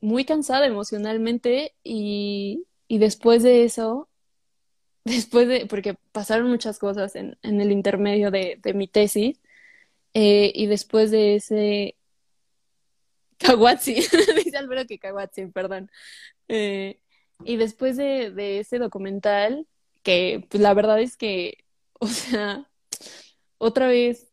muy cansada emocionalmente y, y después de eso después de, porque pasaron muchas cosas en, en el intermedio de, de mi tesis, eh, y después de ese Kawatsi, *laughs* dice Alberto que Kawatsi, perdón, Eh, y después de, de ese documental, que pues la verdad es que, o sea, otra vez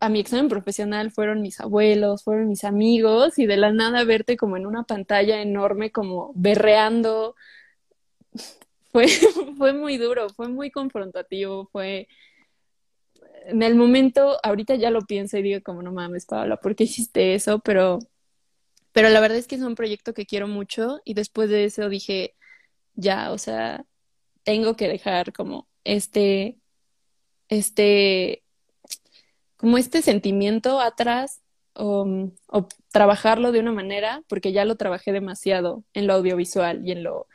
a mi examen profesional fueron mis abuelos, fueron mis amigos, y de la nada verte como en una pantalla enorme, como berreando, fue, *laughs* fue muy duro, fue muy confrontativo, fue en el momento, ahorita ya lo pienso y digo como no mames, Paola, ¿por qué hiciste eso? Pero, pero la verdad es que es un proyecto que quiero mucho y después de eso dije, ya, o sea, tengo que dejar como este, este, como este sentimiento atrás o, o, trabajarlo de una manera, porque ya lo trabajé demasiado en lo audiovisual y en lo,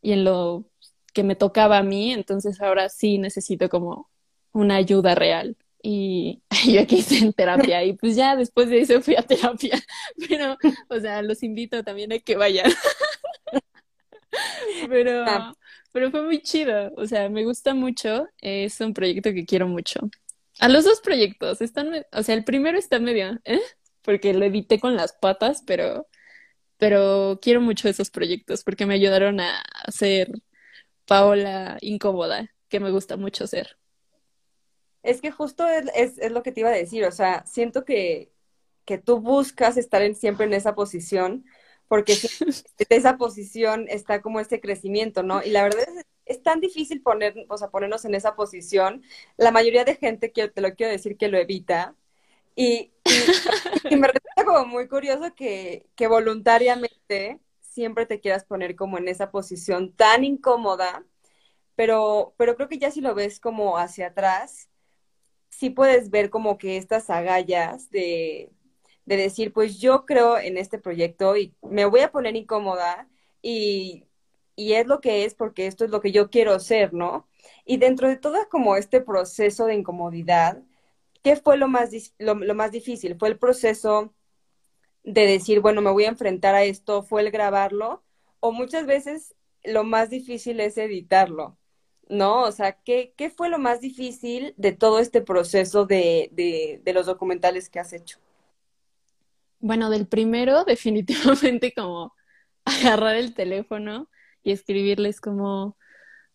y en lo que me tocaba a mí, entonces ahora sí necesito como una ayuda real. Y *laughs* yo aquí hice en terapia y pues ya después de eso fui a terapia, *laughs* pero, o sea, los invito también a que vayan. *laughs* pero, ah. pero fue muy chido, o sea, me gusta mucho, es un proyecto que quiero mucho. A los dos proyectos, están, o sea, el primero está medio, ¿eh? Porque lo edité con las patas, pero, pero quiero mucho esos proyectos porque me ayudaron a hacer Paola incómoda, que me gusta mucho ser. Es que justo es, es, lo que te iba a decir, o sea, siento que, que tú buscas estar en, siempre en esa posición, porque de *laughs* esa posición está como este crecimiento, ¿no? Y la verdad es, es tan difícil poner, o sea, ponernos en esa posición. La mayoría de gente, que te lo quiero decir, que lo evita. Y, y, me resulta como muy curioso que, que voluntariamente siempre te quieras poner como en esa posición tan incómoda, pero, pero creo que ya si lo ves como hacia atrás, sí puedes ver como que estas agallas de, de decir, pues yo creo en este proyecto y me voy a poner incómoda y, y es lo que es porque esto es lo que yo quiero ser, ¿no? Y dentro de todo como este proceso de incomodidad, ¿qué fue lo más, lo, lo más difícil? ¿Fue el proceso de decir, bueno, me voy a enfrentar a esto? ¿Fue el grabarlo? O muchas veces lo más difícil es editarlo. ¿no? O sea, ¿qué, ¿qué, fue lo más difícil de todo este proceso de, de, de, los documentales que has hecho? Bueno, del primero, *laughs* definitivamente como agarrar el teléfono y escribirles como,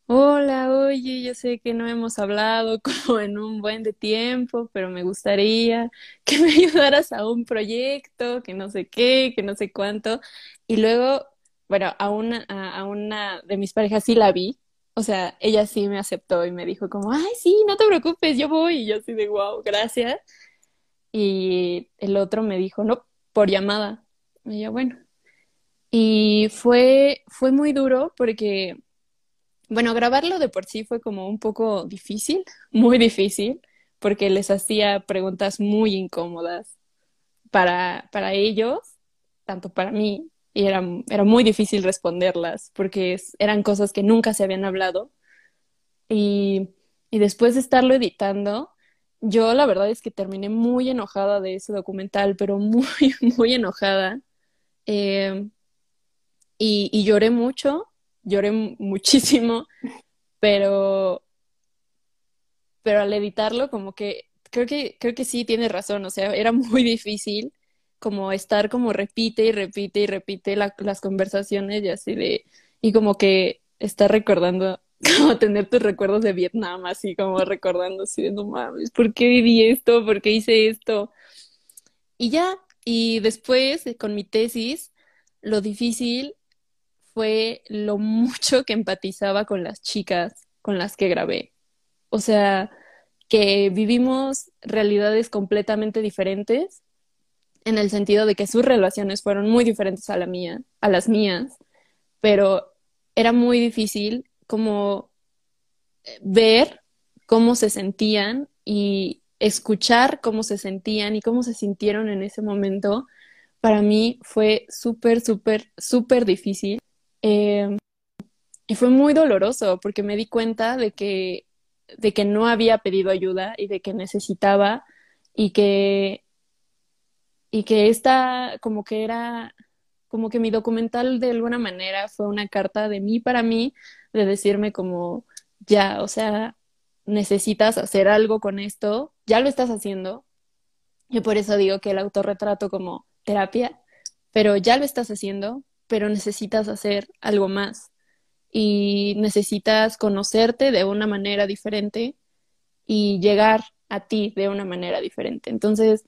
hola, oye, yo sé que no hemos hablado *laughs* como en un buen de tiempo, pero me gustaría que me *laughs* ayudaras a un proyecto, que no sé qué, que no sé cuánto. Y luego, bueno, a una, a, una de mis parejas sí la vi, o sea, ella sí me aceptó y me dijo como, ay, sí, no te preocupes, yo voy. Y yo así de, wow, gracias. Y el otro me dijo, no, por llamada. Y yo, bueno. Y fue, fue muy duro porque, bueno, grabarlo de por sí fue como un poco difícil, *laughs* muy difícil, porque les hacía preguntas muy incómodas para, para ellos, tanto para mí, y era, era muy difícil responderlas porque eran cosas que nunca se habían hablado. Y, y después de estarlo editando, yo la verdad es que terminé muy enojada de ese documental, pero *laughs* muy, muy enojada. Eh, y, y, lloré mucho, lloré muchísimo, pero, pero al editarlo como que creo que creo que sí tiene razón, o sea, era muy difícil como estar como repite y repite y repite las conversaciones y así de, y como que estar recordando, *laughs* como tener tus recuerdos de Vietnam, así como recordando así de, no mames, ¿por qué viví esto? ¿Por qué hice esto? Y ya, y después con mi tesis, lo difícil fue lo *laughs* mucho que empatizaba con las chicas con las que grabé. O sea, que vivimos realidades completamente diferentes en el sentido de que sus relaciones fueron muy diferentes a la mía, a las mías, pero era muy difícil como eh, ver cómo se sentían y escuchar cómo se sentían y cómo se sintieron en ese momento, para mí fue súper, súper, súper difícil. Eh, y fue muy doloroso porque me di cuenta de que, de que no había pedido ayuda y de que necesitaba y que y que esta como que era como que mi documental de alguna manera fue una carta de mí para mí de decirme como ya, o sea, necesitas hacer algo con esto, ya lo estás haciendo. Y por eso digo que el autorretrato como terapia, pero ya lo estás haciendo, pero necesitas hacer algo más y necesitas conocerte de una manera diferente y llegar a ti de una manera diferente. Entonces,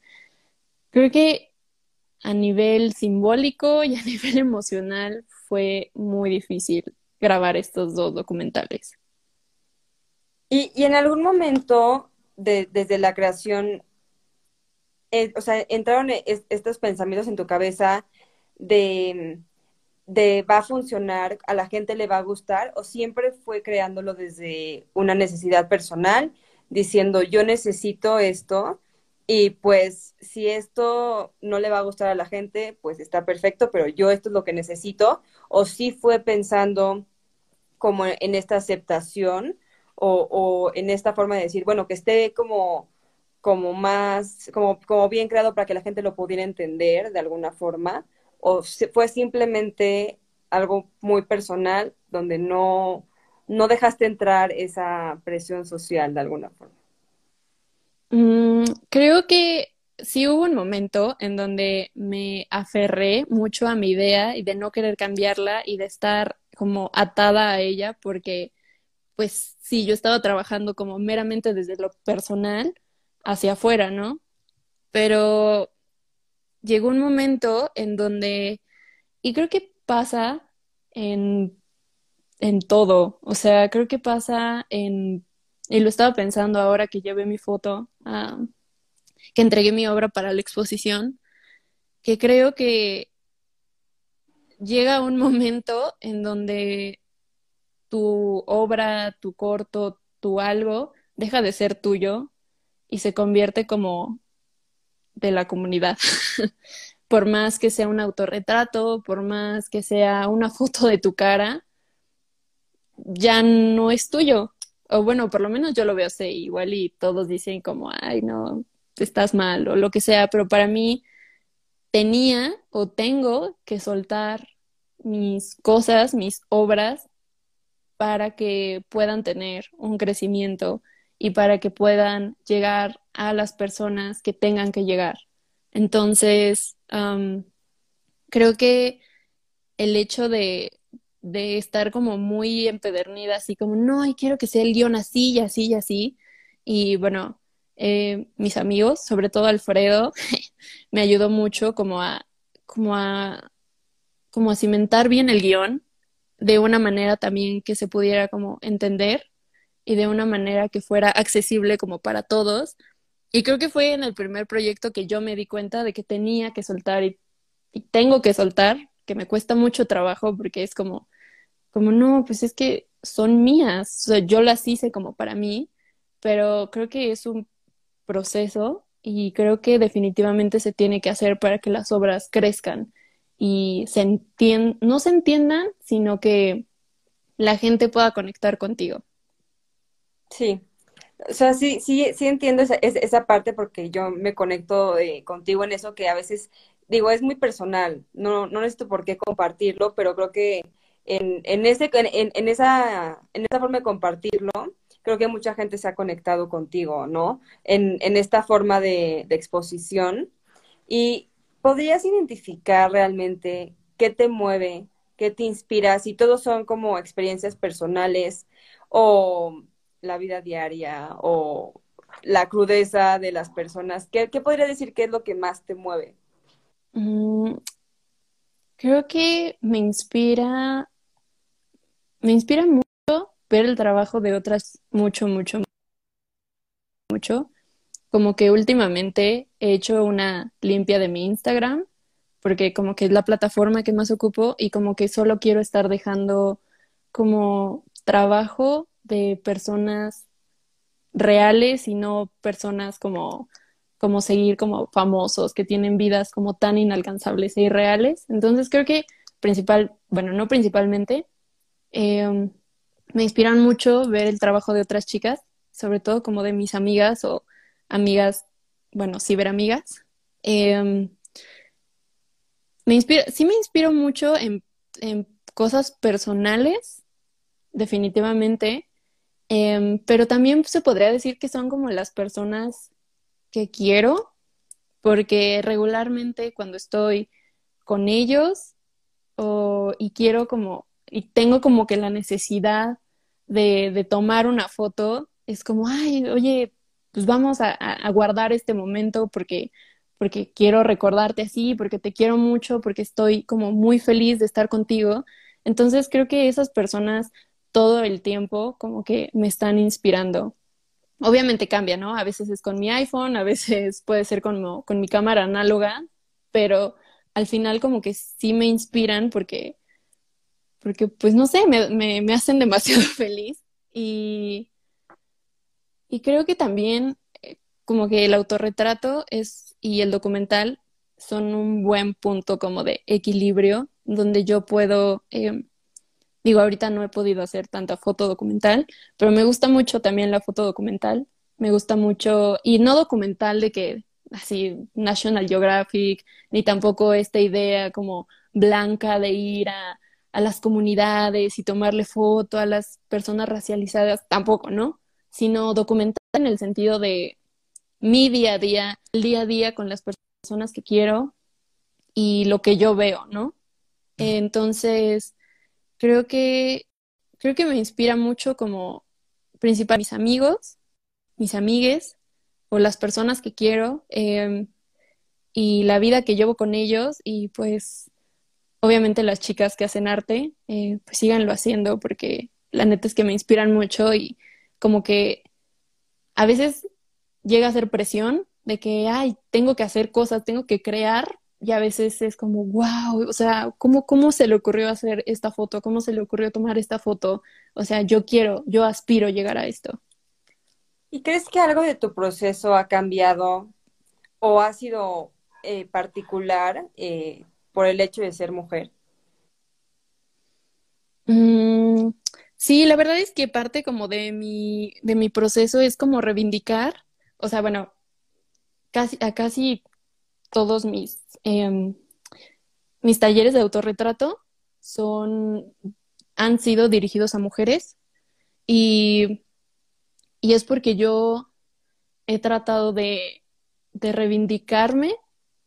Creo que a nivel simbólico y a *laughs* nivel emocional fue muy difícil grabar estos dos documentales. Y, y en algún momento, de, desde la creación, eh, o sea, entraron estos pensamientos en tu cabeza de, de va a funcionar, a la gente le va a gustar, o siempre fue creándolo desde una necesidad personal, diciendo yo necesito esto Y pues si esto no le va a gustar a la gente, pues está perfecto, pero yo esto es lo que necesito. O si fue pensando como en esta aceptación o, o en esta forma de decir, bueno, que esté como como más, como, como bien creado para que la gente lo pudiera entender de alguna forma, o fue simplemente algo muy personal donde no, no dejaste entrar esa presión social de alguna forma? Mm, creo que sí hubo un momento en donde me aferré mucho a mi idea y de no querer cambiarla y de estar como atada a ella porque pues sí, yo estaba trabajando como meramente desde lo personal hacia afuera, ¿no? Pero llegó un momento en donde, y creo que pasa en, en todo, o sea, creo que pasa en, y lo estaba pensando ahora que llevé mi foto, que entregué mi obra para la exposición, que creo que llega un momento en donde tu obra, tu corto, tu algo deja de ser tuyo y se convierte como de la comunidad. *laughs* por más que sea un autorretrato, por más que sea una *laughs* foto de tu cara, ya no es tuyo. O bueno, por lo menos yo lo veo así, igual y todos dicen como, ay, no, estás mal o lo que sea, pero para mí tenía o tengo que soltar mis cosas, mis obras, para que puedan tener un crecimiento y para que puedan llegar a las personas que tengan que llegar. Entonces, creo que el hecho de, de, estar como muy empedernida, así como, no, quiero que sea el guion así y así y así. Y bueno, eh, mis amigos, sobre todo Alfredo, *laughs* me ayudó mucho como a, como a, como a cimentar bien el guion de una manera también que se pudiera como entender y de una manera que fuera accesible como para todos. Y creo que fue en el primer proyecto que yo me di cuenta de que tenía que soltar y, tengo que soltar, que me cuesta mucho trabajo porque es como, como no, pues es que son mías, yo las hice como para mí, pero creo que es un proceso y creo que definitivamente se tiene que hacer para que las obras crezcan y se no se entiendan, sino que la gente pueda conectar contigo. Sí, o sea, sí, sí, sí entiendo esa, esa parte porque yo me conecto eh, contigo en eso que a veces, digo, es muy personal, no, no necesito por qué compartirlo, pero creo que en, en, ese, en, en, esa, en esa forma de compartirlo, creo que mucha gente se ha conectado contigo, ¿no? En, en esta forma de, de exposición. Y podrías identificar realmente qué te mueve, qué te inspira, si todos son como experiencias personales o la vida diaria o la crudeza de las personas? ¿Qué, podría decir que es lo que más te mueve? Mm, creo que me inspira, me inspira mucho ver el trabajo de otras mucho, mucho, mucho. Como que últimamente he hecho una limpia de mi Instagram, porque como que es la plataforma que más ocupo y como que solo quiero estar dejando como trabajo de personas reales y no personas como, como seguir como famosos que tienen vidas como tan inalcanzables e irreales. Entonces creo que principal, bueno, no principalmente, em, me inspiran mucho ver el trabajo de otras chicas, sobre todo como de mis amigas o amigas, bueno, ciberamigas. Eh, me inspira, sí me inspiro mucho en cosas personales, definitivamente, Em, pero también se podría decir que son como las personas que quiero, porque regularmente cuando estoy con ellos y quiero como, y tengo como que la necesidad de, tomar una foto, es como, ay, oye, pues vamos a, a, guardar este momento porque, porque quiero recordarte así, porque te quiero mucho, porque estoy como muy feliz de estar contigo. Entonces creo que esas personas todo el tiempo como que me están inspirando. Obviamente cambia, ¿no? A veces es con mi iPhone, a veces puede ser con, con mi cámara análoga, pero al final como que sí me inspiran porque, porque pues no sé, me, me, hacen *laughs* demasiado feliz y, y creo que también eh, como que el autorretrato es y el documental son un buen punto como de equilibrio donde yo puedo, eh, digo, ahorita no he podido hacer tanta foto documental, pero me gusta mucho también la foto documental, me gusta mucho, y no documental de que así National Geographic, ni tampoco esta idea como blanca de ir a, a las comunidades y tomarle foto a las personas racializadas, tampoco, ¿no? Sino documental en el sentido de mi día a día, el día a día con las personas que quiero y lo que yo veo, ¿no? Entonces, creo que, creo que me inspira mucho como principal mis amigos, mis amigues o las personas que quiero em, y la vida que llevo con ellos y pues obviamente las chicas que hacen arte, eh, pues síganlo haciendo porque la neta es que me inspiran mucho y como que a veces llega a ser presión de que, ay, tengo que hacer cosas, tengo que crear, y a veces es como, wow, o sea, ¿cómo, ¿cómo se le ocurrió hacer esta foto? ¿Cómo se le ocurrió tomar esta foto? O sea, yo quiero, yo aspiro llegar a esto. ¿Y crees que algo de tu proceso ha cambiado o ha sido eh, particular eh, por el hecho de ser mujer? Mm, sí, la verdad es que parte como de mi, de mi proceso es como reivindicar, o sea, bueno, casi, a casi todos mis, em, mis talleres de autorretrato son, han sido dirigidos a mujeres y, y es porque yo he tratado de, de reivindicarme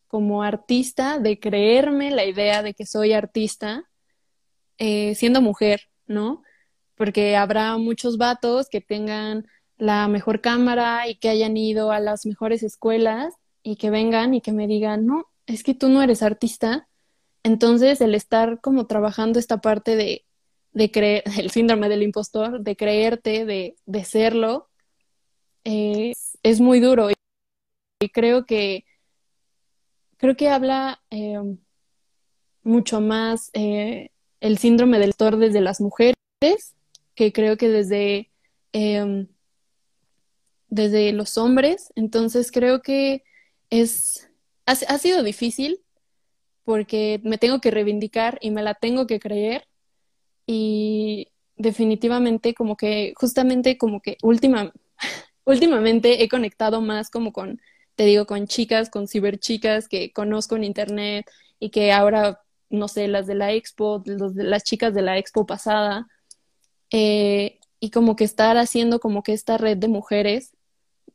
como artista, de creerme la idea de que soy artista eh, siendo mujer, ¿no? Porque habrá muchos vatos que tengan la mejor cámara y que hayan ido a las mejores escuelas y que vengan y que me digan, no, es que tú no eres artista. Entonces, el estar como trabajando esta parte de, de creer, *laughs* el síndrome del impostor, de creerte, de, de serlo, es muy duro. Y creo que, creo que habla eh, mucho más eh, el síndrome del impostor desde las mujeres, que creo que desde, eh, desde los hombres. Entonces, creo que es, ha, sido difícil porque me tengo que reivindicar y me la tengo que creer y definitivamente como que justamente como que última, *laughs* últimamente he conectado más como con, te digo, con chicas, con ciberchicas que conozco en internet y que ahora, no sé, las de la expo, las chicas de la expo pasada, eh, y como que estar haciendo como que esta red de mujeres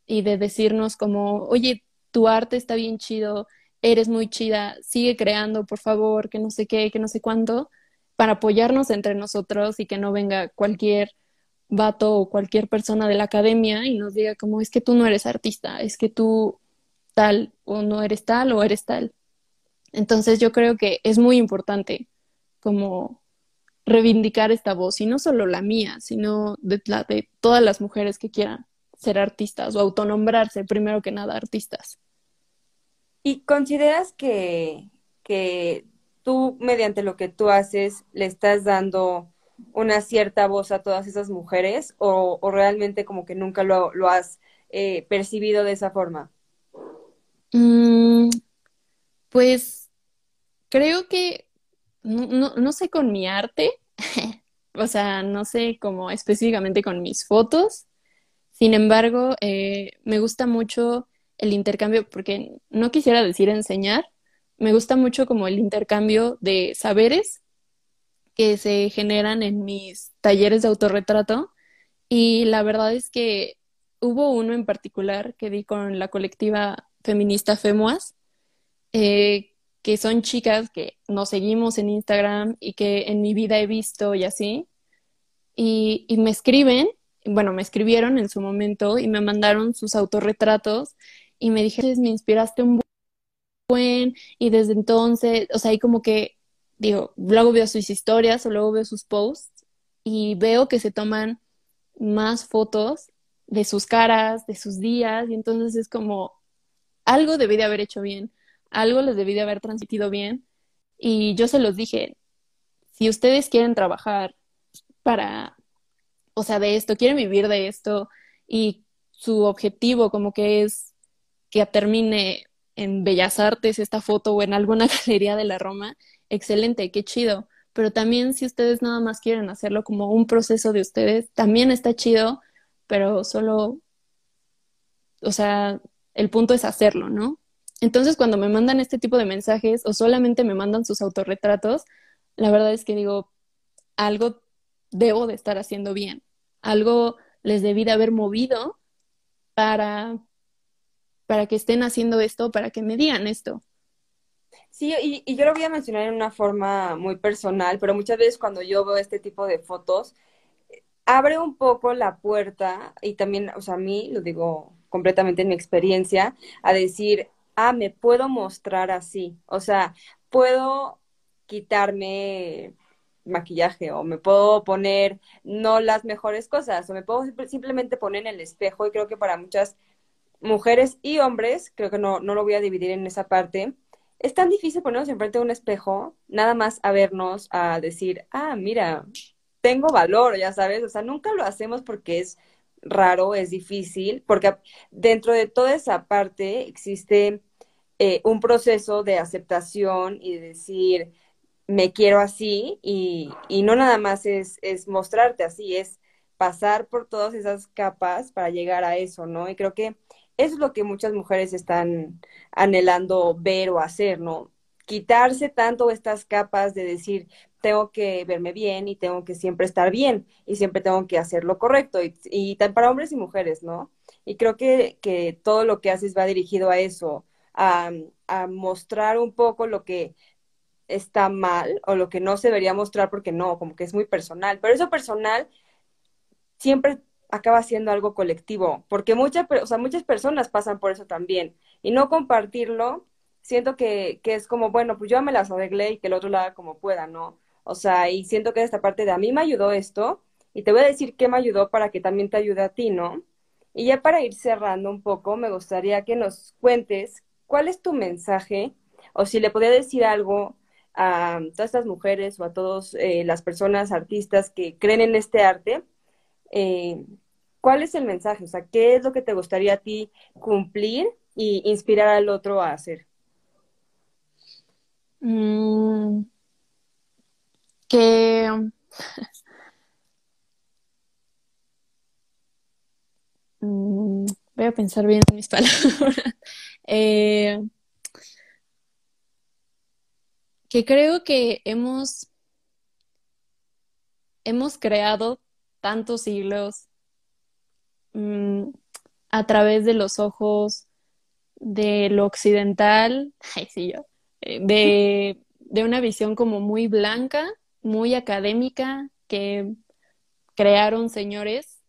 y de decirnos como, oye, tu arte está bien chido, eres muy chida, sigue creando, por favor, que no sé qué, que no sé cuánto, para apoyarnos entre nosotros y que no venga cualquier vato o cualquier persona de la academia y nos diga como es que tú no eres artista, es que tú tal o no eres tal o eres tal. Entonces yo creo que es muy importante como reivindicar esta voz y no solo la mía, sino de la de todas las mujeres que quieran ser artistas o autonombrarse primero que nada artistas. ¿Y consideras que, que tú, mediante lo que tú haces, le estás dando una cierta voz a todas esas mujeres o, realmente como que nunca lo, has eh, percibido de esa forma? Mm, pues creo que no, no, sé con mi arte, *laughs* o sea, no sé como específicamente con mis fotos, sin embargo, eh, me gusta mucho el intercambio, porque no quisiera decir enseñar, me gusta mucho como el intercambio de saberes que se generan en mis talleres de autorretrato. Y la verdad es que hubo uno en particular que di con la colectiva feminista FEMUAS, eh, que son chicas que nos seguimos en Instagram y que en mi vida he visto y así, y, y me escriben, bueno, me escribieron en su momento y me mandaron sus autorretratos y me dije, me inspiraste un buen y desde entonces, o sea, ahí como que, digo, luego veo sus historias o luego veo sus posts y veo que se toman más fotos de sus caras, de sus días y entonces es como, algo debí de haber hecho bien, algo les debí de haber transmitido bien y yo se los dije, si ustedes quieren trabajar para, o sea, de esto, quieren vivir de esto y su objetivo como que es que termine en Bellas Artes esta foto o en alguna *laughs* galería de la Roma, excelente, qué chido. Pero también si ustedes nada más quieren hacerlo como un proceso de ustedes, también está chido, pero solo, o sea, el punto es hacerlo, ¿no? Entonces, cuando me mandan este tipo de mensajes o solamente me mandan sus autorretratos, la verdad es que digo, algo debo de estar haciendo bien, algo les debí de haber movido para, para que estén haciendo esto, para que me digan esto. Sí, y, y, yo lo voy a mencionar en una forma muy personal, pero muchas veces cuando yo veo este tipo de fotos, abre un poco la puerta, y también, o sea, a mí, lo digo completamente en mi experiencia, a decir, ah, me puedo mostrar así, o sea, puedo quitarme maquillaje o me puedo poner no las mejores cosas o me puedo simplemente poner en el espejo y creo que para muchas mujeres y hombres, creo que no, no lo voy a dividir en esa parte, es tan difícil ponernos enfrente de un espejo, nada más a vernos, a decir, ah, mira, tengo valor, ya sabes, o sea, nunca lo hacemos porque es raro, es difícil, porque dentro de toda esa parte existe eh, un proceso de aceptación y de decir, me quiero así y, y no nada más es, es mostrarte así, es pasar por todas esas capas para llegar a eso, ¿no? Y creo que es lo que muchas mujeres están anhelando ver o hacer, ¿no? Quitarse tanto estas capas de decir, tengo que verme bien y tengo que siempre estar bien y siempre tengo que hacer lo correcto y, y para hombres y mujeres, ¿no? Y creo que, que todo lo que haces va dirigido a eso, a, a mostrar un poco lo que está mal o lo que no se debería mostrar porque no, como que es muy personal. Pero eso personal siempre acaba siendo algo colectivo, porque muchas, o sea, muchas personas pasan por eso también. Y no compartirlo, siento que, que es como, bueno, pues yo me las arreglé y que el otro lo haga como pueda, ¿no? O sea, y siento que esta parte de a mí me ayudó esto, y te voy a decir qué me ayudó para que también te ayude a ti, ¿no? Y ya para ir cerrando un poco, me gustaría que nos cuentes cuál es tu mensaje, o si le podía decir algo a todas estas mujeres o a todas eh, las personas, artistas que creen en este arte, eh, ¿cuál es el mensaje? O sea, ¿qué es lo que te gustaría a ti cumplir y inspirar al otro a hacer? Mm, que *laughs* mm, voy a pensar bien en mis *laughs* palabras. eh, que creo que hemos, hemos creado tantos siglos mm, a través de los ojos de lo occidental, *laughs* ay, sí, yo, eh, de, de una visión como muy blanca, muy académica, que crearon señores,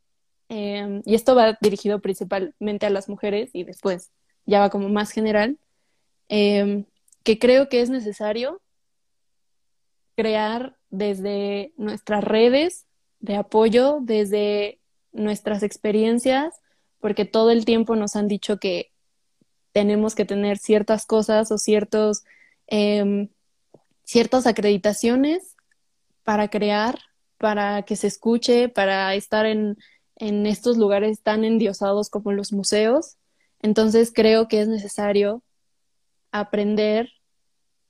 em, y esto va dirigido principalmente a las mujeres y después ya va como más general, em, que creo que es necesario crear desde nuestras redes de apoyo, desde nuestras experiencias, porque todo el tiempo nos han dicho que tenemos que tener ciertas cosas o ciertos, eh, ciertas acreditaciones para crear, para que se escuche, para estar en, en estos lugares tan endiosados como los museos. Entonces creo que es necesario aprender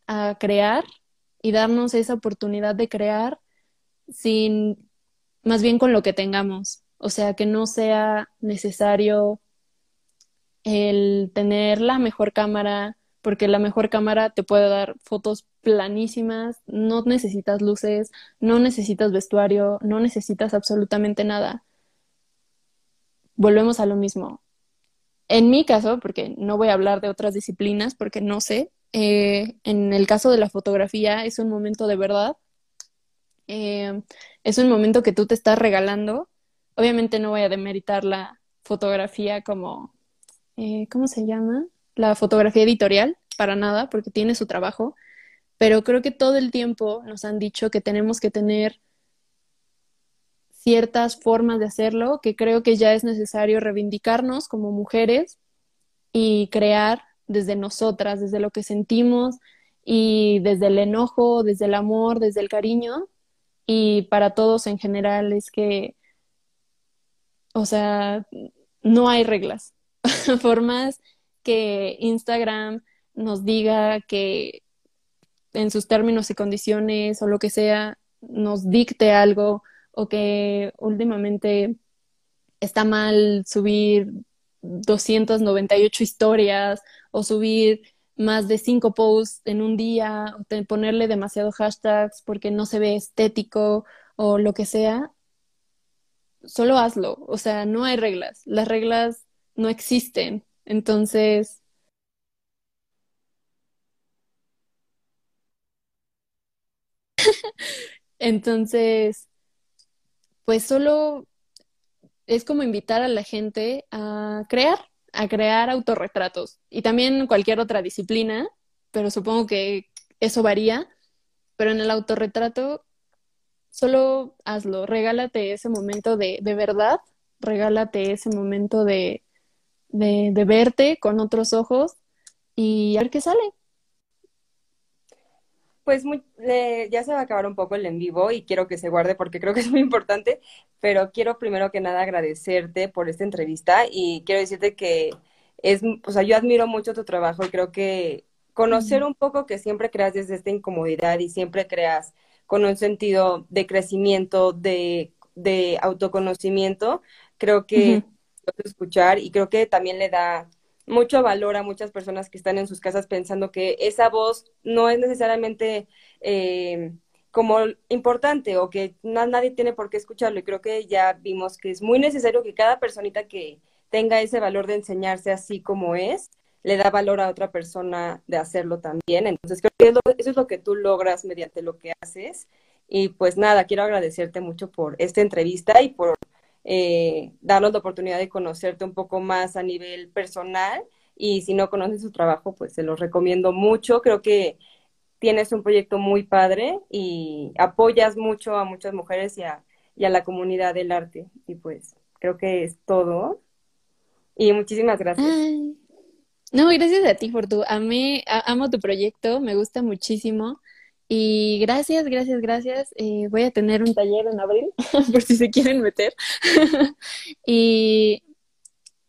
a crear y darnos esa oportunidad de crear sin, más bien con lo que tengamos. O sea, que no sea necesario el tener la mejor cámara, porque la mejor cámara te puede dar fotos planísimas, no necesitas luces, no necesitas vestuario, no necesitas absolutamente nada. Volvemos a lo mismo. En mi caso, porque no voy a hablar de otras disciplinas, porque no sé, eh, en el caso de la fotografía es un momento de verdad. Eh, es un momento que tú te estás regalando. Obviamente no voy a demeritar la fotografía como, eh, ¿cómo se llama? La fotografía editorial, para nada, porque tiene su trabajo. Pero creo que todo el tiempo nos han dicho que tenemos que tener ciertas formas de hacerlo, que creo que ya es necesario reivindicarnos como mujeres y crear desde nosotras, desde lo que sentimos y desde el enojo, desde el amor, desde el cariño. Y para todos en general es que, o sea, no hay reglas. *laughs* Por más que Instagram nos diga que en sus términos y condiciones o lo que sea, nos dicte algo o que últimamente está mal subir 298 historias o subir más de cinco posts en un día, o ponerle demasiado hashtags porque no se ve estético o lo que sea, solo hazlo. O sea, no hay reglas. Las reglas no existen. Entonces, *laughs* entonces, pues solo es como invitar a la gente a crear, a crear autorretratos y también cualquier otra disciplina, pero supongo que eso varía, pero en el autorretrato solo hazlo, regálate ese momento de, de verdad, regálate ese momento de, de, de verte con otros ojos y a ver qué sale. Pues ya se va a acabar un poco el en vivo y quiero que se guarde porque creo que es muy importante, pero quiero primero que nada agradecerte por esta entrevista y quiero decirte que es, o sea, yo admiro mucho tu trabajo y creo que conocer un poco que siempre creas desde esta incomodidad y siempre creas con un sentido de crecimiento, de, de autoconocimiento, creo que escuchar y creo que también le da mucho valor a muchas personas que están en sus casas pensando que esa voz no es necesariamente eh, como importante o que nadie tiene por qué escucharlo. Y creo que ya vimos que es muy necesario que cada personita que tenga ese valor de enseñarse así como es, le da valor a otra persona de hacerlo también. Entonces creo que eso es lo que tú logras mediante lo que haces. Y pues nada, quiero agradecerte mucho por esta entrevista y por eh, darnos la oportunidad de conocerte un poco más a nivel personal y si no conoces su trabajo, pues se los recomiendo mucho. Creo que tienes un proyecto muy padre y apoyas mucho a muchas mujeres y a, la comunidad del arte. Y pues creo que es todo. Y muchísimas gracias. No, gracias a ti por tu, a amo tu proyecto, me gusta muchísimo. Y gracias, gracias, gracias. Eh, voy a tener un taller en abril, *laughs* por si se quieren meter. *laughs* y,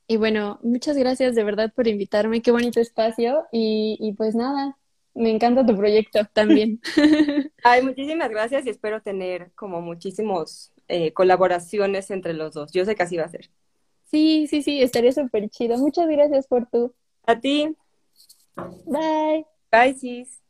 y bueno, muchas gracias de verdad por invitarme. Qué bonito espacio. Y, y pues nada, me encanta tu proyecto también. *laughs* Ay, muchísimas gracias y espero tener como muchísimos eh, colaboraciones entre los dos. Yo sé que así va a ser. Sí, sí, sí, estaría súper chido. Muchas gracias por tu. A ti. Bye. Bye, sis.